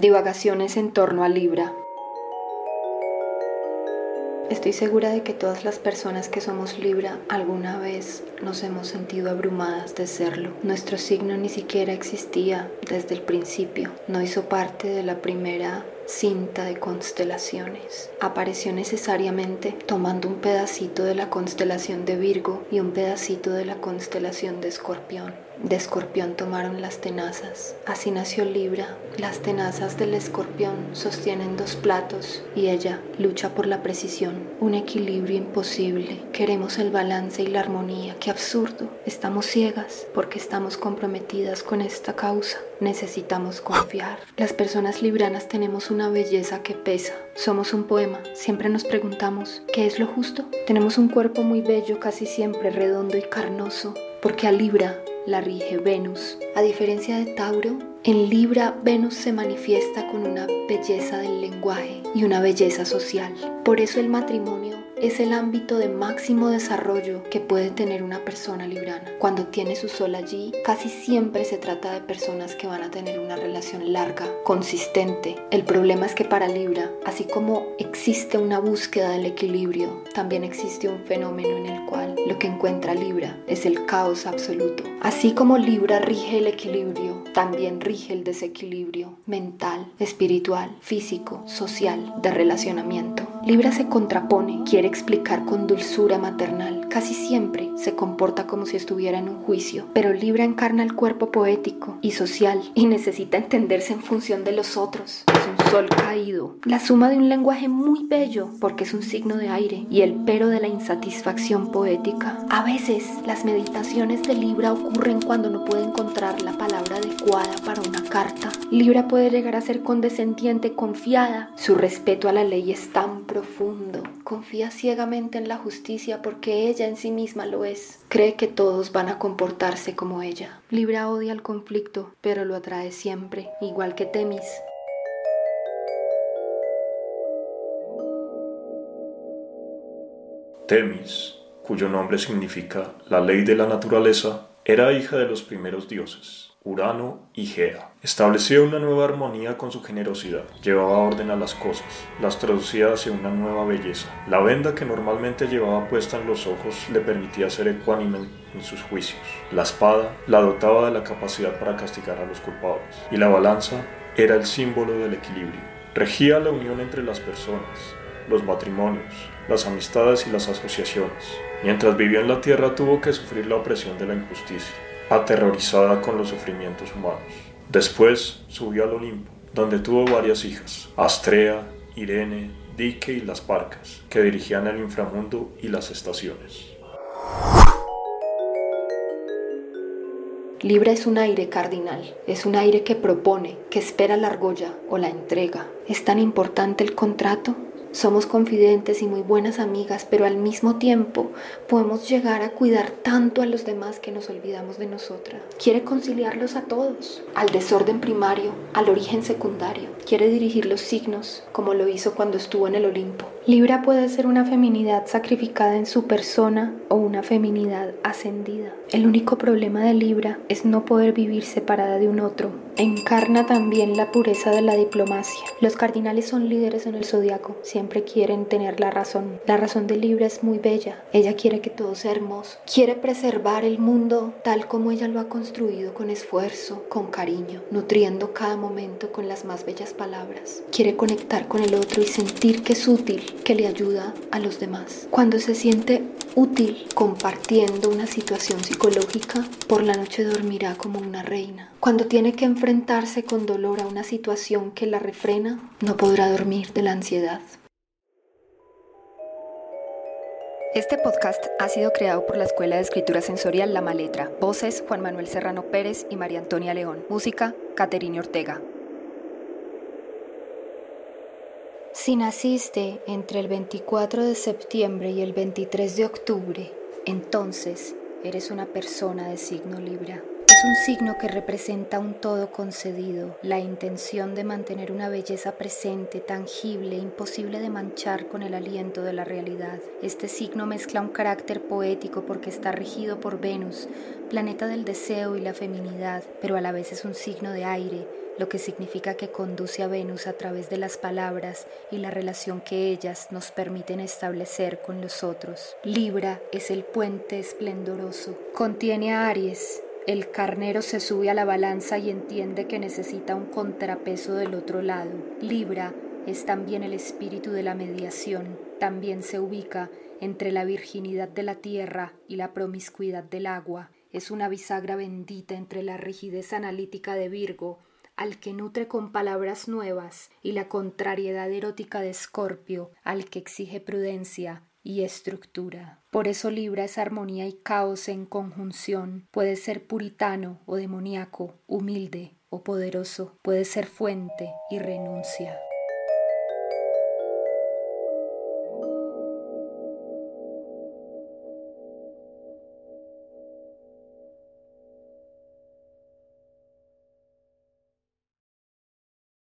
Divagaciones en torno a Libra. Estoy segura de que todas las personas que somos Libra alguna vez nos hemos sentido abrumadas de serlo. Nuestro signo ni siquiera existía desde el principio, no hizo parte de la primera cinta de constelaciones. Apareció necesariamente tomando un pedacito de la constelación de Virgo y un pedacito de la constelación de Escorpión. De Escorpión tomaron las tenazas. Así nació Libra. Las tenazas del Escorpión sostienen dos platos y ella lucha por la precisión, un equilibrio imposible. Queremos el balance y la armonía. Qué absurdo. Estamos ciegas porque estamos comprometidas con esta causa. Necesitamos confiar. Las personas libranas tenemos una belleza que pesa. Somos un poema. Siempre nos preguntamos, ¿qué es lo justo? Tenemos un cuerpo muy bello, casi siempre redondo y carnoso, porque a Libra la rige Venus. A diferencia de Tauro, en Libra Venus se manifiesta con una belleza del lenguaje y una belleza social. Por eso el matrimonio es el ámbito de máximo desarrollo que puede tener una persona librana. Cuando tiene su sol allí, casi siempre se trata de personas que van a tener una relación larga, consistente. El problema es que para Libra, así como existe una búsqueda del equilibrio, también existe un fenómeno en el cual lo que encuentra Libra es el caos absoluto. Así como Libra rige el equilibrio, también rige el desequilibrio mental, espiritual, físico, social, de relacionamiento. Libra se contrapone, quiere explicar con dulzura maternal, casi siempre se comporta como si estuviera en un juicio, pero Libra encarna el cuerpo poético y social y necesita entenderse en función de los otros. Es un sol caído, la suma de un lenguaje muy bello porque es un signo de aire y el pero de la insatisfacción poética. A veces las meditaciones de Libra ocurren cuando no puede encontrar la palabra adecuada para una carta. Libra puede llegar a ser condescendiente, confiada. Su respeto a la ley es tan profundo. Confía ciegamente en la justicia porque ella en sí misma lo es. Cree que todos van a comportarse como ella. Libra odia el conflicto, pero lo atrae siempre, igual que Temis. Temis, cuyo nombre significa la ley de la naturaleza, era hija de los primeros dioses. Urano y Gea. Establecía una nueva armonía con su generosidad, llevaba orden a las cosas, las traducía hacia una nueva belleza. La venda que normalmente llevaba puesta en los ojos le permitía ser ecuánime en sus juicios. La espada la dotaba de la capacidad para castigar a los culpables. Y la balanza era el símbolo del equilibrio. Regía la unión entre las personas, los matrimonios, las amistades y las asociaciones. Mientras vivió en la tierra tuvo que sufrir la opresión de la injusticia aterrorizada con los sufrimientos humanos. Después subió al Olimpo, donde tuvo varias hijas, Astrea, Irene, Dike y las Parcas, que dirigían el inframundo y las estaciones. Libra es un aire cardinal, es un aire que propone, que espera la argolla o la entrega. ¿Es tan importante el contrato? Somos confidentes y muy buenas amigas, pero al mismo tiempo podemos llegar a cuidar tanto a los demás que nos olvidamos de nosotras. Quiere conciliarlos a todos, al desorden primario, al origen secundario. Quiere dirigir los signos, como lo hizo cuando estuvo en el Olimpo. Libra puede ser una feminidad sacrificada en su persona o una feminidad ascendida. El único problema de Libra es no poder vivir separada de un otro. Encarna también la pureza de la diplomacia. Los cardinales son líderes en el zodiaco siempre quieren tener la razón. La razón de Libra es muy bella. Ella quiere que todo sea hermoso. Quiere preservar el mundo tal como ella lo ha construido con esfuerzo, con cariño, nutriendo cada momento con las más bellas palabras. Quiere conectar con el otro y sentir que es útil, que le ayuda a los demás. Cuando se siente útil compartiendo una situación psicológica, por la noche dormirá como una reina. Cuando tiene que enfrentarse con dolor a una situación que la refrena, no podrá dormir de la ansiedad. Este podcast ha sido creado por la Escuela de Escritura Sensorial La Maletra. Voces Juan Manuel Serrano Pérez y María Antonia León. Música Caterine Ortega. Si naciste entre el 24 de septiembre y el 23 de octubre, entonces eres una persona de signo Libra. Es un signo que representa un todo concedido, la intención de mantener una belleza presente, tangible, imposible de manchar con el aliento de la realidad. Este signo mezcla un carácter poético porque está regido por Venus, planeta del deseo y la feminidad, pero a la vez es un signo de aire, lo que significa que conduce a Venus a través de las palabras y la relación que ellas nos permiten establecer con los otros. Libra es el puente esplendoroso. Contiene a Aries. El carnero se sube a la balanza y entiende que necesita un contrapeso del otro lado. Libra es también el espíritu de la mediación. También se ubica entre la virginidad de la tierra y la promiscuidad del agua. Es una bisagra bendita entre la rigidez analítica de Virgo al que nutre con palabras nuevas y la contrariedad erótica de Escorpio, al que exige prudencia y estructura. Por eso Libra es armonía y caos en conjunción. Puede ser puritano o demoníaco, humilde o poderoso. Puede ser fuente y renuncia.